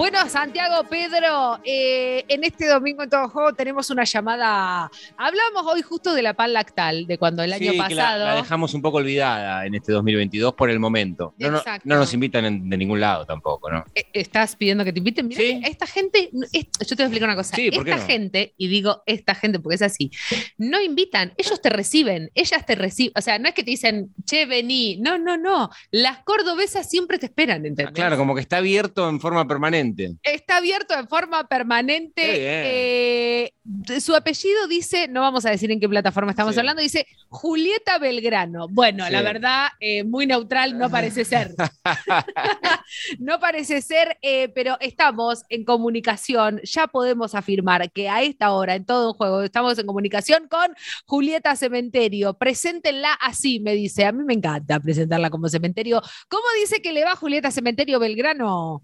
Bueno, Santiago, Pedro, eh, en este domingo en todo juego tenemos una llamada. Hablamos hoy justo de la pan lactal, de cuando el año Sí, pasado. la, la dejamos un poco olvidada en este 2022 por el momento. No, no, Exacto. no nos invitan en- de ningún lado tampoco, ¿no? Eh, Estás pidiendo que te inviten. Mira, Sí. esta gente, es- yo te voy a explicar una cosa. Sí, ¿por qué esta no? gente, y digo esta gente porque es así, no invitan, ellos te reciben, ellas te reciben. O sea, no es que te dicen, che, vení. No, no, no. Las cordobesas siempre te esperan, ¿entendés? Ah, claro, como que está abierto en forma permanente. Está abierto en forma permanente. Eh, de- su apellido dice, no vamos a decir en qué plataforma estamos Sí. hablando, dice Julieta Belgrano. Bueno, Sí. la verdad, eh, muy neutral no parece ser. no parece ser, eh, pero estamos en comunicación. Ya podemos afirmar que a esta hora, en todo un juego, estamos en comunicación con Julieta Cementerio. Preséntenla así, me dice. A mí me encanta presentarla como cementerio. ¿Cómo dice que le va Julieta Cementerio Belgrano?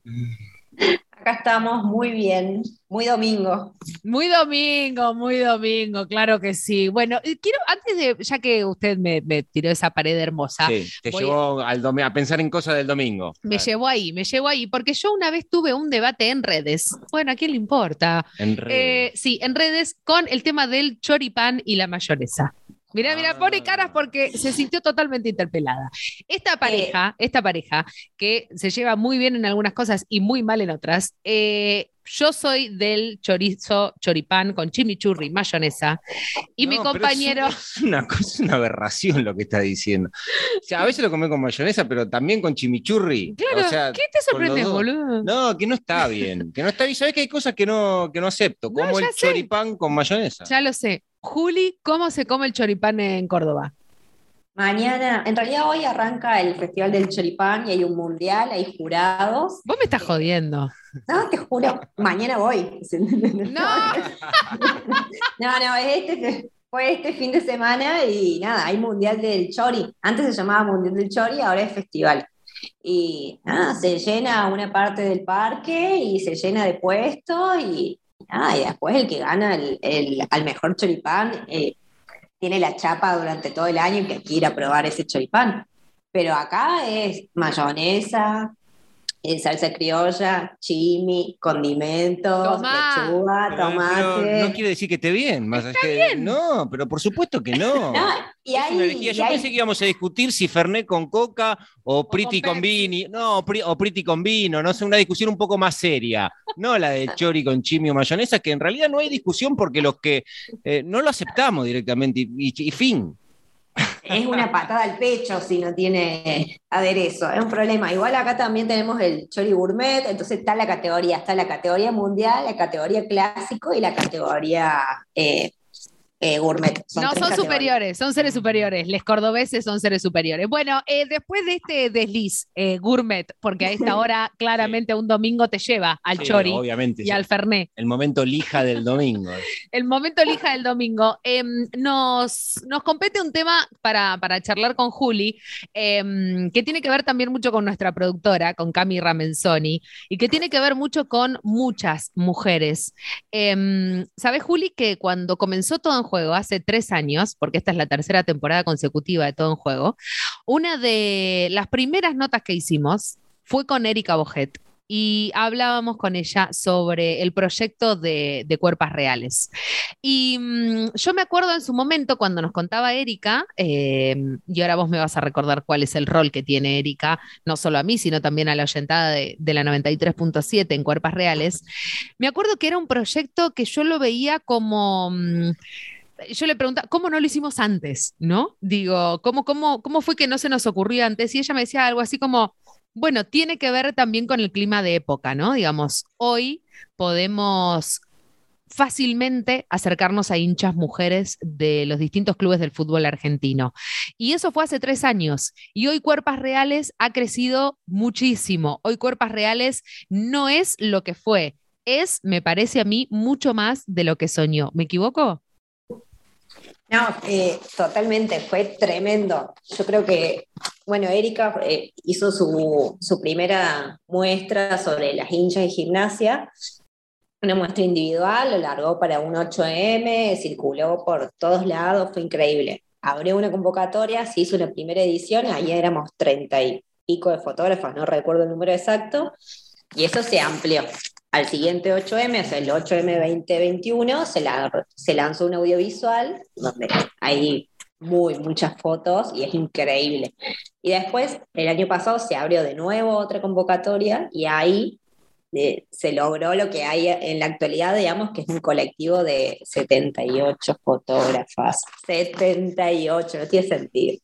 Acá estamos muy bien, muy domingo. Muy domingo, muy domingo, claro que sí. Bueno, quiero, antes de, ya que usted me, me tiró esa pared hermosa, Sí, te voy llevó al domi- a pensar en cosas del domingo. me Claro, llevó ahí, me llevó ahí, porque yo una vez tuve un debate en redes. Bueno, ¿a quién le importa? En redes. Eh, sí, en redes con el tema del choripán y la mayonesa. Mira, mira, Ah. pone caras porque se sintió totalmente interpelada. Esta pareja, esta pareja, que se lleva muy bien en algunas cosas y muy mal en otras, eh, yo soy del chorizo, choripán con chimichurri, mayonesa, y mi No, compañero... Es una, cosa, es una aberración lo que está diciendo. O sea, a veces lo comé con mayonesa, pero también con chimichurri. Claro, O sea, ¿qué te dos. boludo? No, que no está bien. Que no está bien. ¿Sabes que hay cosas que no, que no acepto? Como el sé. choripán con mayonesa. Ya lo sé. Juli, ¿cómo se come el choripán en Córdoba? Mañana, en realidad hoy arranca el Festival del Choripán y hay un mundial, hay jurados. Vos me estás jodiendo. No, te juro, mañana voy. No. No, no, es este, fue este fin de semana y nada, hay Mundial del Chori. Antes se llamaba Mundial del Chori, ahora es festival. Y nada, se llena una parte del parque y se llena de puestos y, nada, y después el que gana el, el- al mejor choripán eh, tiene la chapa durante todo el año y que quiera probar ese choripán. Pero acá es mayonesa, eh, salsa criolla, chimi, condimentos, Tomá. lechuga, Pero- tomate. pero no quiere decir que esté bien. Más allá de- No, pero por supuesto que no. No, y y Yo hay- pensé que íbamos a discutir si Fernet con coca o Priti con con, vino. No, o Pri- o Priti con vino. No sé, una discusión un poco más seria. No la de Chori con chimi o mayonesa, que en realidad no hay discusión porque los que eh, no lo aceptamos directamente y, y- y fin. Es una patada al pecho si no tiene aderezo, es un problema. Igual acá también tenemos el chori gourmet, entonces está la categoría, está la categoría mundial, la categoría clásico y la categoría eh, eh, gourmet. no, son categorías. superiores, son seres superiores. Les cordobeses son seres superiores. Bueno, eh, después de este desliz eh, gourmet, porque a esta hora claramente un domingo te lleva al Sí, chori Obviamente. y al fernet. El momento lija del domingo. El momento lija del domingo. Em, nos, nos compete un tema para, para charlar con Juli, em, que tiene que ver también mucho con nuestra productora, con Cami Ramenzoni, y que tiene que ver mucho con muchas mujeres. Em, ¿Sabes, Juli, que cuando comenzó Todo en Juego, hace tres años, porque esta es la tercera temporada consecutiva de Todo en Juego, una de las primeras notas que hicimos fue con Erika Bojet y hablábamos con ella sobre el proyecto de, de Cuerpas Reales. Y mm, yo me acuerdo en su momento cuando nos contaba Erika, eh, y ahora vos me vas a recordar cuál es el rol que tiene Erika, no solo a mí, sino también a la oyentada de, de la 93.7 en Cuerpas Reales, me acuerdo que era un proyecto que yo lo veía como... mm, yo le preguntaba, ¿cómo no lo hicimos antes? ¿No? Digo, ¿cómo, cómo, ¿cómo fue que no se nos ocurrió antes? Y ella me decía algo así como, bueno, tiene que ver también con el clima de época, ¿no? Digamos, hoy podemos fácilmente acercarnos a hinchas mujeres de los distintos clubes del fútbol argentino. Y eso fue hace tres años. Y hoy Cuerpas Reales ha crecido muchísimo. Hoy Cuerpas Reales no es lo que fue, es, me parece a mí, mucho más de lo que soñó. ¿Me equivoco? No, eh, totalmente, fue tremendo. Yo creo que, bueno, Erika eh, hizo su, su primera muestra sobre las hinchas de gimnasia, una muestra individual, lo largó para un 8M, circuló por todos lados, fue increíble. Abrió una convocatoria, se hizo una primera edición, ahí éramos treinta y pico de fotógrafos, no recuerdo el número exacto, Y eso se amplió. Al siguiente 8M, o sea, el 8M 2021, se, se lanzó un audiovisual donde hay muy muchas fotos y es increíble. Y después, el año pasado se abrió de nuevo otra convocatoria y ahí eh, se logró lo que hay en la actualidad, digamos, que es un colectivo de 78 fotógrafas. 78, no tiene sentido.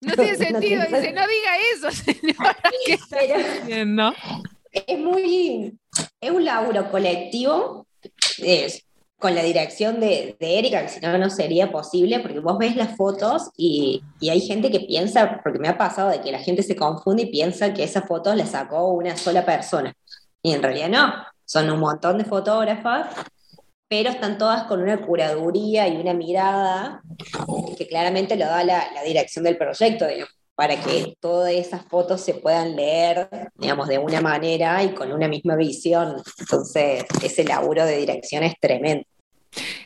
No tiene sentido, dice, no diga eso, señora, ¿qué está diciendo? Es muy, es un laburo colectivo, es, con la dirección de, de, Erika, que si no, no sería posible, porque vos ves las fotos y, y, hay gente que piensa, porque me ha pasado de que la gente se confunde y piensa que esas fotos las sacó una sola persona. Y en realidad no, son un montón de fotógrafas, pero están todas con una curaduría y una mirada que claramente lo da la, la dirección del proyecto, digamos para que todas esas fotos se puedan leer, digamos, de una manera y con una misma visión. Entonces, ese laburo de dirección es tremendo.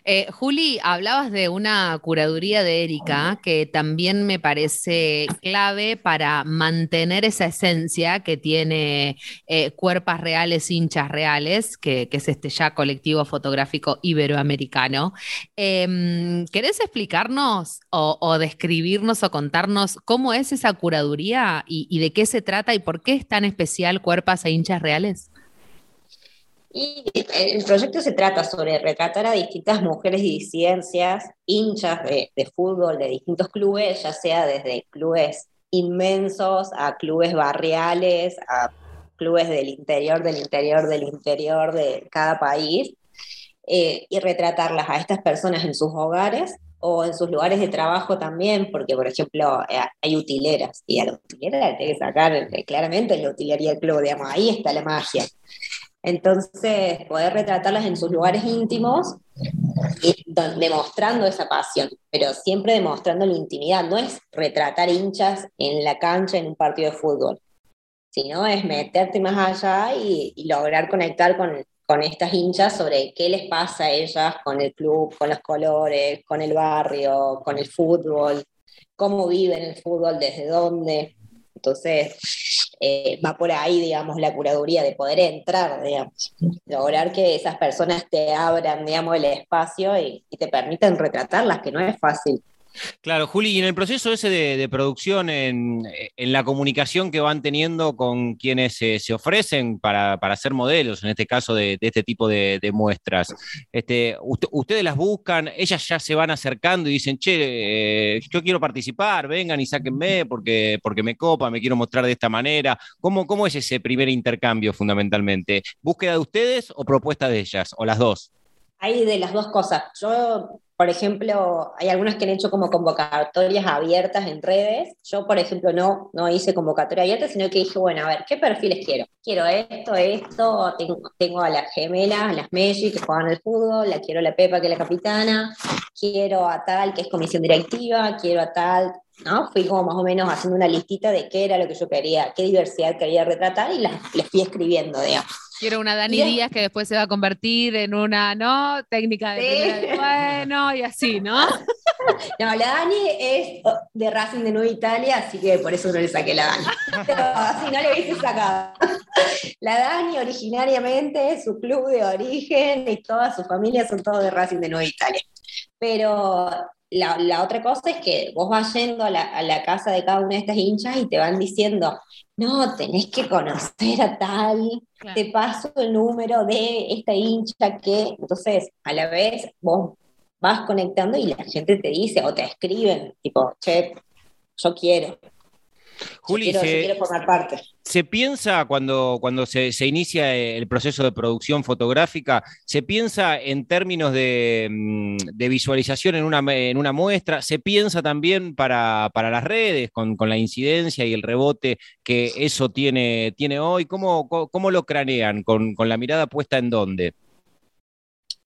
Eh, Juli, hablabas de una curaduría de Erika que también me parece clave para mantener esa esencia que tiene eh, Cuerpas Reales, Hinchas Reales, que, es este ya colectivo fotográfico iberoamericano. Em, ¿Querés explicarnos o, describirnos o contarnos cómo es esa curaduría y de qué se trata y por qué es tan especial Cuerpas e Hinchas Reales? Y el proyecto se trata sobre retratar a distintas mujeres y disidencias, hinchas de, fútbol de distintos clubes, ya sea desde clubes inmensos a clubes barriales, a clubes del interior, del interior, del interior de cada país, eh, y retratarlas a estas personas en sus hogares o en sus lugares de trabajo también, porque por ejemplo eh, hay utileras, y a la utilera le tiene que sacar eh, claramente la utilería del club, digamos, ahí está la magia. Entonces, poder retratarlas en sus lugares íntimos, y demostrando esa pasión, pero siempre demostrando la intimidad. No es retratar hinchas en la cancha en un partido de fútbol, sino es meterte más allá y, lograr conectar con, con estas hinchas sobre qué les pasa a ellas con el club, con los colores, con el barrio, con el fútbol, cómo viven el fútbol, desde dónde. Entonces, eh, va por ahí, digamos, la curaduría de poder entrar, digamos, lograr que esas personas te abran, digamos, el espacio y, y te permitan retratarlas, que no es fácil. Claro, Juli, y en el proceso ese de, producción, en, la comunicación que van teniendo con quienes se ofrecen para, para, ser modelos, en este caso de, este tipo de, muestras, este, ustedes las buscan, ellas ya se van acercando y dicen, che, eh, yo quiero participar, vengan y sáquenme porque, porque me copa, me quiero mostrar de esta manera. ¿Cómo, ¿Cómo es ese primer intercambio fundamentalmente? ¿Búsqueda de ustedes o propuesta de ellas, o las dos? Hay de las dos cosas. Yo por ejemplo, hay algunas que han hecho como convocatorias abiertas en redes. Yo, por ejemplo, no, no hice convocatoria abierta, sino que dije, bueno, a ver, ¿qué perfiles quiero? Quiero esto, esto, tengo, tengo a las gemelas, a las Messi que juegan al fútbol, la quiero a la Pepa que es la capitana, quiero a tal que es comisión directiva, quiero a tal, ¿no? Fui como más o menos haciendo una listita de qué era lo que yo quería, qué diversidad quería retratar y las, les fui escribiendo, digamos. Quiero una Dani Díaz que después se va a convertir en una, ¿no? Técnica de bueno y así, ¿no? No, la Dani es de Racing de Nueva Italia, así que por eso no le saqué la Dani. Pero si no le hubiese sacado. La Dani originariamente, su club de origen y toda su familia son todos de Racing de Nueva Italia. Pero la, la, otra cosa es que vos vas yendo a la, a la, casa de cada una de estas hinchas y te van diciendo, no, tenés que conocer a tal, te paso el número de esta hincha que, entonces, a la vez vos vas conectando y la gente te dice o te escriben, tipo, che, yo quiero. Juli, se, formar parte. ¿Se piensa cuando, cuando se, inicia el proceso de producción fotográfica, se piensa en términos de, mm, visualización en una, en una, muestra? ¿Se piensa también para, las redes, con, la incidencia y el rebote que eso tiene, tiene hoy? ¿Cómo, cómo, lo cranean? ¿Con, ¿Con la mirada puesta en dónde?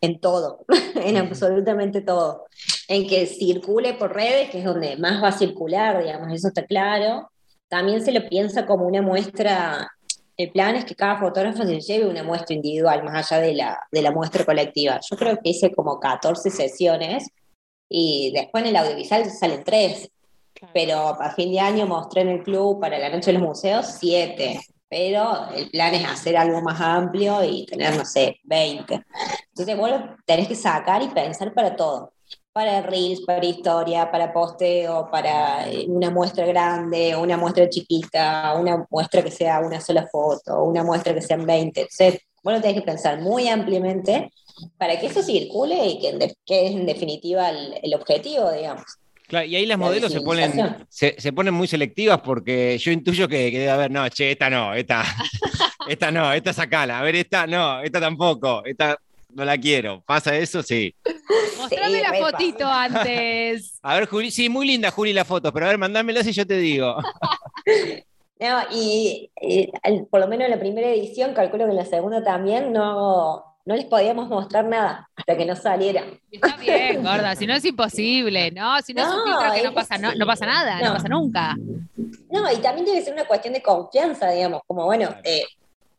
en todo, en absolutamente todo. En que circule por redes, que es donde más va a circular, digamos, eso está claro también se lo piensa como una muestra, el plan es que cada fotógrafo se lleve una muestra individual, más allá de la, de la muestra colectiva. Yo creo que hice como 14 sesiones y después en el audiovisual salen tres, pero a fin de año mostré en el club para la noche de los museos siete. pero el plan es hacer algo más amplio y tener, no sé, 20. Entonces vos lo tenés que sacar y pensar para todo. Para reels, para historia, para posteo, para eh, una muestra grande, una muestra chiquita, una muestra que sea una sola foto, una muestra que sean 20. Entonces, vos lo tenés que pensar muy ampliamente para que eso circule y que, es en definitiva el objetivo, digamos y ahí las modelos se ponen, se, ponen muy selectivas porque yo intuyo que, debe haber, no, che, esta no, esta, esta no, esta sacala, a ver, esta no, esta tampoco, esta no la quiero. ¿Pasa eso? Sí. Mostrame la fotito antes. A ver, Juli, sí, muy linda, Juli, la foto, pero a ver, mandámelas y yo te digo. No, y, y por lo menos en la primera edición, calculo que en la segunda también, no, no les podíamos mostrar nada hasta que no saliera. Está bien, gorda, si no es imposible, ¿no? Si no, es un filtro que no pasa, no, pasa nada, no. pasa nunca. No, y también debe ser una cuestión de confianza, digamos, como bueno, eh,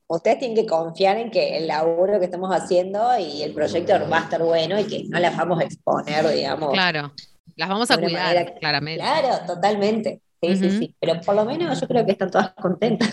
ustedes tienen que confiar en que el laburo que estamos haciendo y el proyecto va a estar bueno y que no las vamos a exponer, digamos. Claro, las vamos a cuidar, claramente. Claro, totalmente. Sí, sí, sí. Pero por lo menos yo creo que están todas contentas.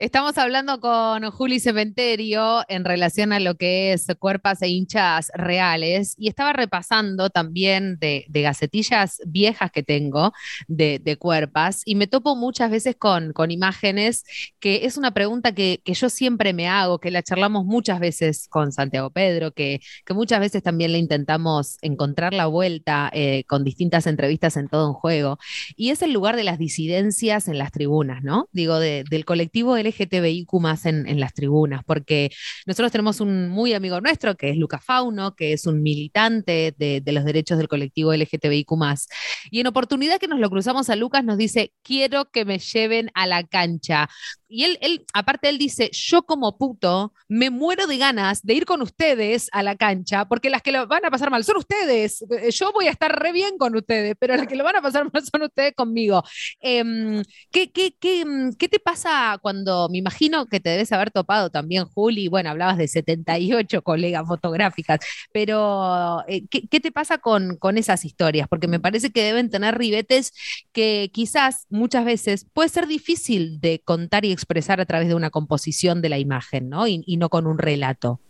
Estamos hablando con Juli Cementerio en relación a lo que es cuerpas e hinchas reales y estaba repasando también de, gacetillas viejas que tengo de, cuerpas y me topo muchas veces con, imágenes que es una pregunta que, yo siempre me hago, que la charlamos muchas veces con Santiago Pedro, que, muchas veces también le intentamos encontrar la vuelta eh, con distintas entrevistas en todo un juego y es el lugar de las disidencias en las tribunas, ¿no? Digo, del colectivo LGTBIQ más en, las tribunas, porque nosotros tenemos un muy amigo nuestro que es Luca Fauno, que es un militante de, los derechos del colectivo LGTBIQ más. Y en oportunidad que nos lo cruzamos a Lucas, nos dice, quiero que me lleven a la cancha y él, él, aparte, él dice, yo como puto me muero de ganas de ir con ustedes a la cancha, porque las que lo van a pasar mal son ustedes. Eh, yo voy a estar re bien con ustedes, pero las que lo van a pasar mal son ustedes conmigo. Em, ¿qué, qué, qué, mm, qué, te pasa cuando, me imagino que te debes haber topado también, Juli, bueno, hablabas de 78 colegas fotográficas, pero eh, ¿qué, ¿qué, te pasa con, con esas historias? Porque me parece que deben tener ribetes que quizás muchas veces puede ser difícil de contar y expresar a través de una composición de la imagen, ¿no? Y, no con un relato.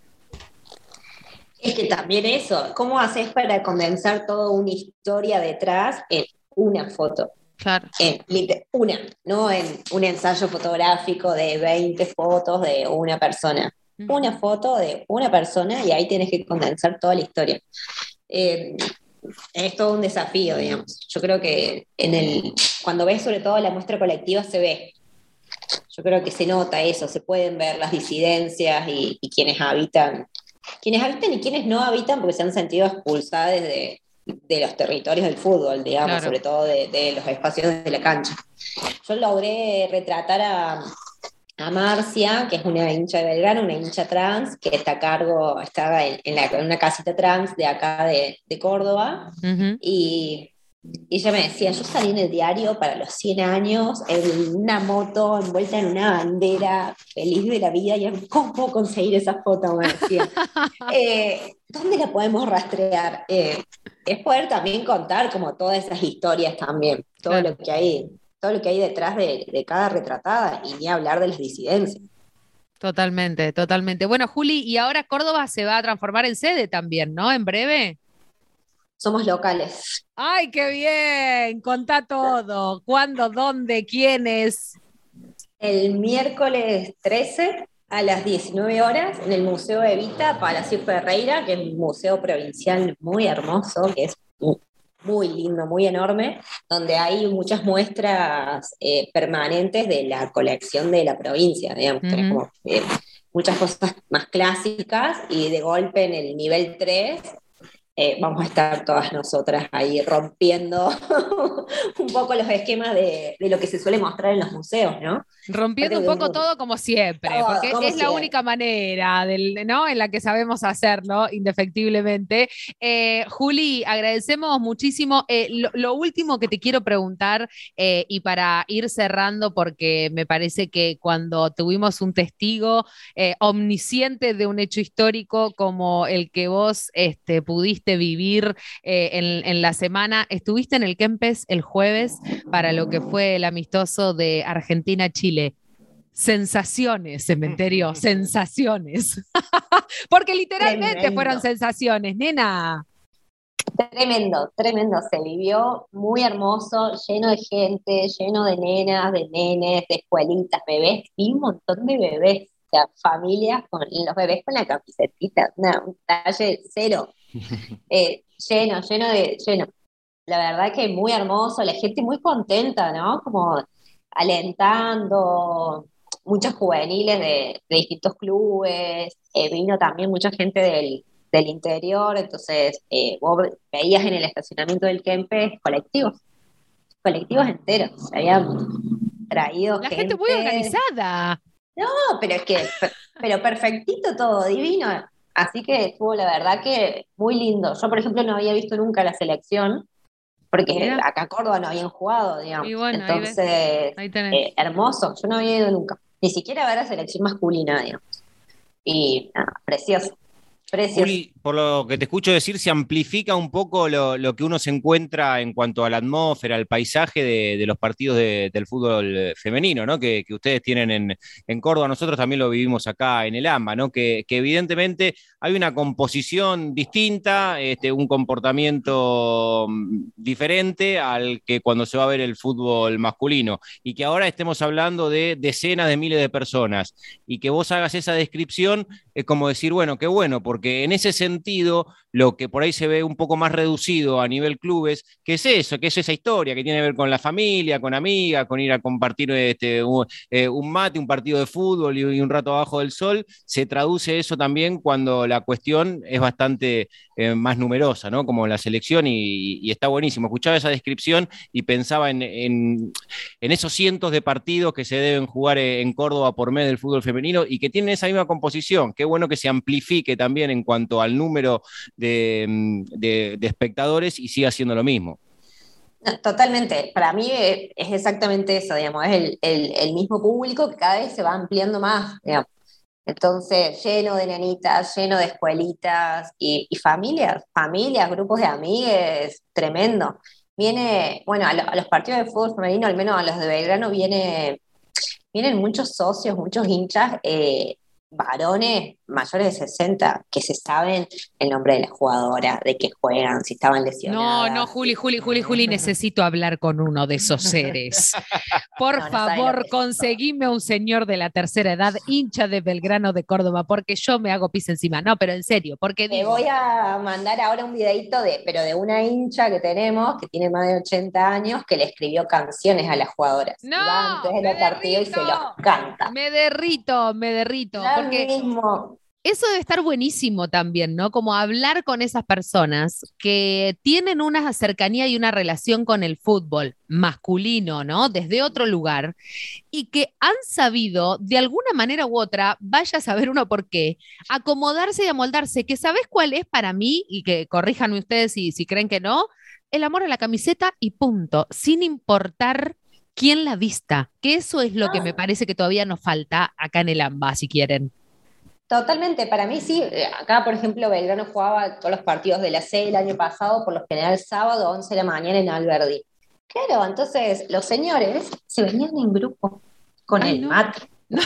Es que también eso, ¿cómo haces para condensar toda una historia detrás en una foto? Claro. En, una, no en un ensayo fotográfico de 20 fotos de una persona. Una foto de una persona y ahí tienes que condensar toda la historia. Eh, es todo un desafío, digamos. Yo creo que en el, cuando ves sobre todo la muestra colectiva se ve yo creo que se nota eso, se pueden ver las disidencias y, quienes habitan, quienes habitan y quienes no habitan porque se han sentido expulsadas de, de los territorios del fútbol, digamos, sobre todo de, los espacios de la cancha. Yo logré retratar a, a Marcia, que es una hincha de Belgrano, una hincha trans, que está a cargo, estaba en, una casita trans de acá de, Córdoba, y y ella me decía, yo salí en el diario para los 100 años, en una moto, envuelta en una bandera, feliz de la vida, y ¿cómo conseguir esa foto? Me decía. Eh, ¿Dónde la podemos rastrear? Eh, es poder también contar como todas esas historias también, todo lo que hay, todo lo que hay detrás de, de cada retratada, y ni hablar de las disidencias. Totalmente, totalmente. Bueno, Juli, y ahora Córdoba se va a transformar en sede también, ¿no? En breve somos locales. ¡Ay, qué bien! Contá todo. ¿Cuándo, dónde, quiénes? El miércoles 13 a las 19 horas en el Museo Evita Palacio Ferreira, que es un museo provincial muy hermoso, que es muy lindo, muy enorme, donde hay muchas muestras eh, permanentes de la colección de la provincia, digamos, eh, muchas cosas más clásicas y de golpe en el nivel 3 eh, vamos a estar todas nosotras ahí rompiendo un poco los esquemas de, lo que se suele mostrar en los museos, ¿no? Rompiendo un poco todo como siempre, porque es la única manera ¿no? en la que sabemos hacerlo, indefectiblemente. Eh, Juli, agradecemos muchísimo. Eh, lo, último que te quiero preguntar, y para ir cerrando, porque me parece que cuando tuvimos un testigo omnisciente de un hecho histórico como el que vos este, pudiste vivir eh, en, la semana. Estuviste en el Kempes el jueves para lo que fue el amistoso de Argentina-Chile. sensaciones, cementerio, sensaciones. Porque literalmente fueron sensaciones, nena. Tremendo, tremendo. Se vivió muy hermoso, lleno de gente, lleno de nenas, de nenes, de escuelitas, bebés, y un montón de bebés. O sea, familias con los bebés con la camisetita, un talle cero. Eh, lleno, lleno de, lleno. La verdad que muy hermoso, la gente muy contenta, ¿no? Como alentando, muchos juveniles de, distintos clubes, eh, vino también mucha gente del, interior, entonces eh, vos veías en el estacionamiento del Kempe colectivos, colectivos enteros, se habían traído La gente, muy organizada. No, pero es que, pero perfectito todo, divino. Así que estuvo la verdad que muy lindo. Yo, por ejemplo, no había visto nunca la selección, porque acá Córdoba no habían jugado, digamos. Entonces, eh, hermoso, yo no había ido nunca ni siquiera ver la selección masculina, digamos. Y nada, precioso. Juli, por lo que te escucho decir, se amplifica un poco lo, que uno se encuentra en cuanto a la atmósfera, al paisaje de, los partidos del fútbol femenino, ¿no? Que, ustedes tienen en, Córdoba, nosotros también lo vivimos acá en el AMBA, ¿no? Que, evidentemente hay una composición distinta, este, un comportamiento mm, diferente al que cuando se va a ver el fútbol masculino, y que ahora estemos hablando de decenas de miles de personas, y que vos hagas esa descripción, es como decir, bueno, qué bueno, porque en ese sentido, sentido lo que por ahí se ve un poco más reducido a nivel clubes, que es eso, que es esa historia que tiene que ver con la familia, con amigas, con ir a compartir este, eh, un, mate, un partido de fútbol y, un rato abajo del sol, se traduce eso también cuando la cuestión es bastante eh, más numerosa, ¿no? Como la selección y, está buenísimo. Escuchaba esa descripción y pensaba en, en, esos cientos de partidos que se deben jugar en Córdoba por medio del fútbol femenino y que tienen esa misma composición. Qué bueno que se amplifique también en cuanto al número de, espectadores y sigue haciendo lo mismo. Totalmente, para mí es exactamente eso, digamos, es el, mismo público que cada vez se va ampliando más, Entonces, lleno de nenitas, lleno de escuelitas y, familias, familias, grupos de amigues, tremendo. Viene, bueno, a, los partidos de fútbol femenino, al menos a los de Belgrano, viene, vienen muchos socios, muchos hinchas eh, varones mayores de 60 que se saben el nombre de la jugadora, de qué juegan, si estaban lesionados. No, no, Juli, Juli, Juli, Juli, necesito hablar con uno de esos seres. Por favor, conseguime un señor de la tercera edad, hincha de Belgrano de Córdoba, porque yo me hago pis encima. No, pero en serio, porque Te voy a mandar ahora un videito de, pero de una hincha que tenemos, que tiene más de 80 años, que le escribió canciones a las jugadoras. No, antes de partido y se los canta. Me derrito, me derrito. Porque mismo eso debe estar buenísimo también, ¿no? Como hablar con esas personas que tienen una cercanía y una relación con el fútbol masculino, ¿no? Desde otro lugar y que han sabido, de alguna manera u otra, vaya a saber uno por qué, acomodarse y amoldarse, que sabes cuál es para mí, y que corríjanme ustedes si, si creen que no, el amor a la camiseta y punto, sin importar quién la vista, que eso es lo que me ah. parece que todavía nos falta acá en el AMBA, si quieren. Totalmente, para mí sí. Eh, acá, por ejemplo, Belgrano jugaba todos los partidos de la C el año pasado, por lo general sábado, 11 de la mañana en Alberdi. Claro, entonces los señores se venían en grupo con el mate.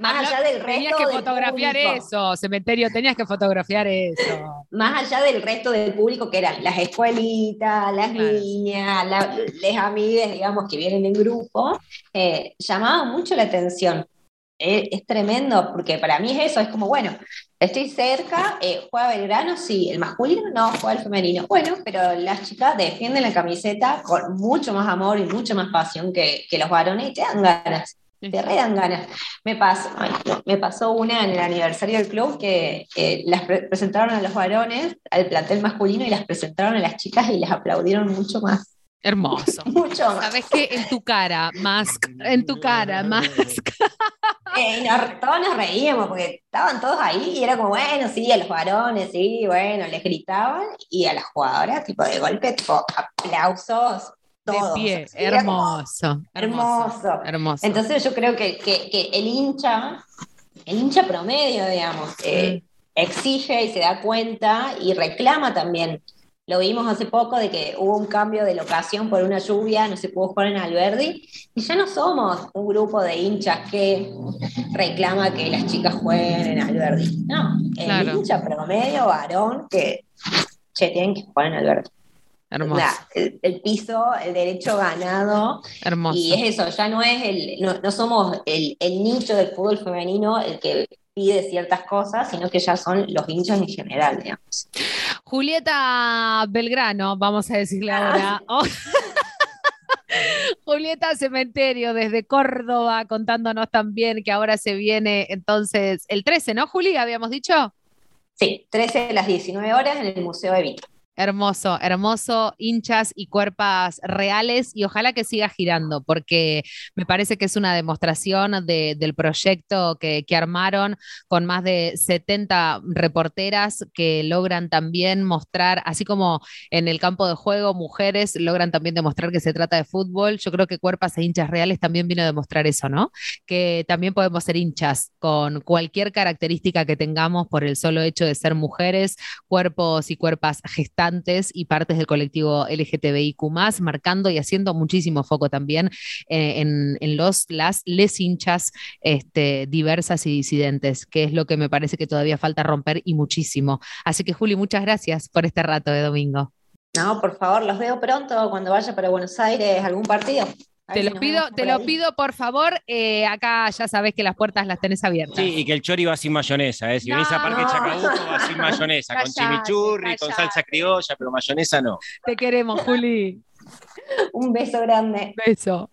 más allá del resto. Tenías que fotografiar eso, cementerio, tenías que fotografiar eso. Más allá del resto del público que eran las escuelitas, las niñas, las amigas, digamos, que vienen en grupo, eh, llamaba mucho la atención es, tremendo, porque para mí es eso, es como, bueno, estoy cerca, eh, juega Belgrano, sí, el masculino no, juega el femenino. Bueno, pero las chicas defienden la camiseta con mucho más amor y mucha más pasión que, los varones y te dan ganas. Te re dan ganas. Me pasó, me pasó una en el aniversario del club que las presentaron a los varones, al plantel masculino, y las presentaron a las chicas y las aplaudieron mucho más. Hermoso. Mucho más. ¿Sabes qué? En tu cara, Mask. En tu cara, Mask. Eh, todos nos reíamos porque estaban todos ahí y era como, bueno, sí, a los varones, sí, bueno, les gritaban y a las jugadoras, tipo de golpe, tipo aplausos. Todos. De pie, hermoso, hermoso, hermoso, Entonces yo creo que, que, el hincha, el hincha promedio, digamos, eh, exige y se da cuenta y reclama también lo vimos hace poco de que hubo un cambio de locación por una lluvia, no se pudo jugar en Alberdi, y ya no somos un grupo de hinchas que reclama que las chicas jueguen en Alberdi. No, el Claro. hincha promedio, varón, que che, tienen que jugar en Alberdi. Hermoso, La- el, el piso, el derecho ganado, hermoso. y es eso, ya no es el, no, no somos el, el nicho del fútbol femenino el que pide ciertas cosas, sino que ya son los hinchas en general, digamos. Julieta Belgrano, vamos a decirle ahora. Oh. Julieta Cementerio desde Córdoba contándonos también que ahora se viene entonces el 13, ¿no, Juli? Habíamos dicho. Sí, 13 de las 19 horas en el Museo Evita. Hermoso, hermoso, hinchas y cuerpas reales y ojalá que siga girando porque me parece que es una demostración de- del proyecto que, que armaron con más de 70 reporteras que logran también mostrar, así como en el campo de juego, mujeres logran también demostrar que se trata de fútbol. Yo creo que cuerpas e hinchas reales también vino a demostrar eso, ¿no? Que también podemos ser hinchas con cualquier característica que tengamos por el solo hecho de ser mujeres cuerpos y cuerpas gestantes y partes del colectivo LGTBIQ, marcando y haciendo muchísimo foco también eh, en, en los, las, les hinchas este, diversas y disidentes, que es lo que me parece que todavía falta romper y muchísimo. Así que, Juli, muchas gracias por este rato de domingo. No, por favor, los veo pronto cuando vaya para Buenos Aires, algún partido. Te si lo pido, te por lo ahí. pido, por favor. eh, acá ya sabes que las puertas las tenés abiertas. Sí, y que el chori va sin mayonesa, ¿eh? Si No. venís a Parque Chacabuco va sin mayonesa, con Callate, chimichurri, con salsa criolla, pero mayonesa no. Te queremos, Juli. Un beso grande. Beso.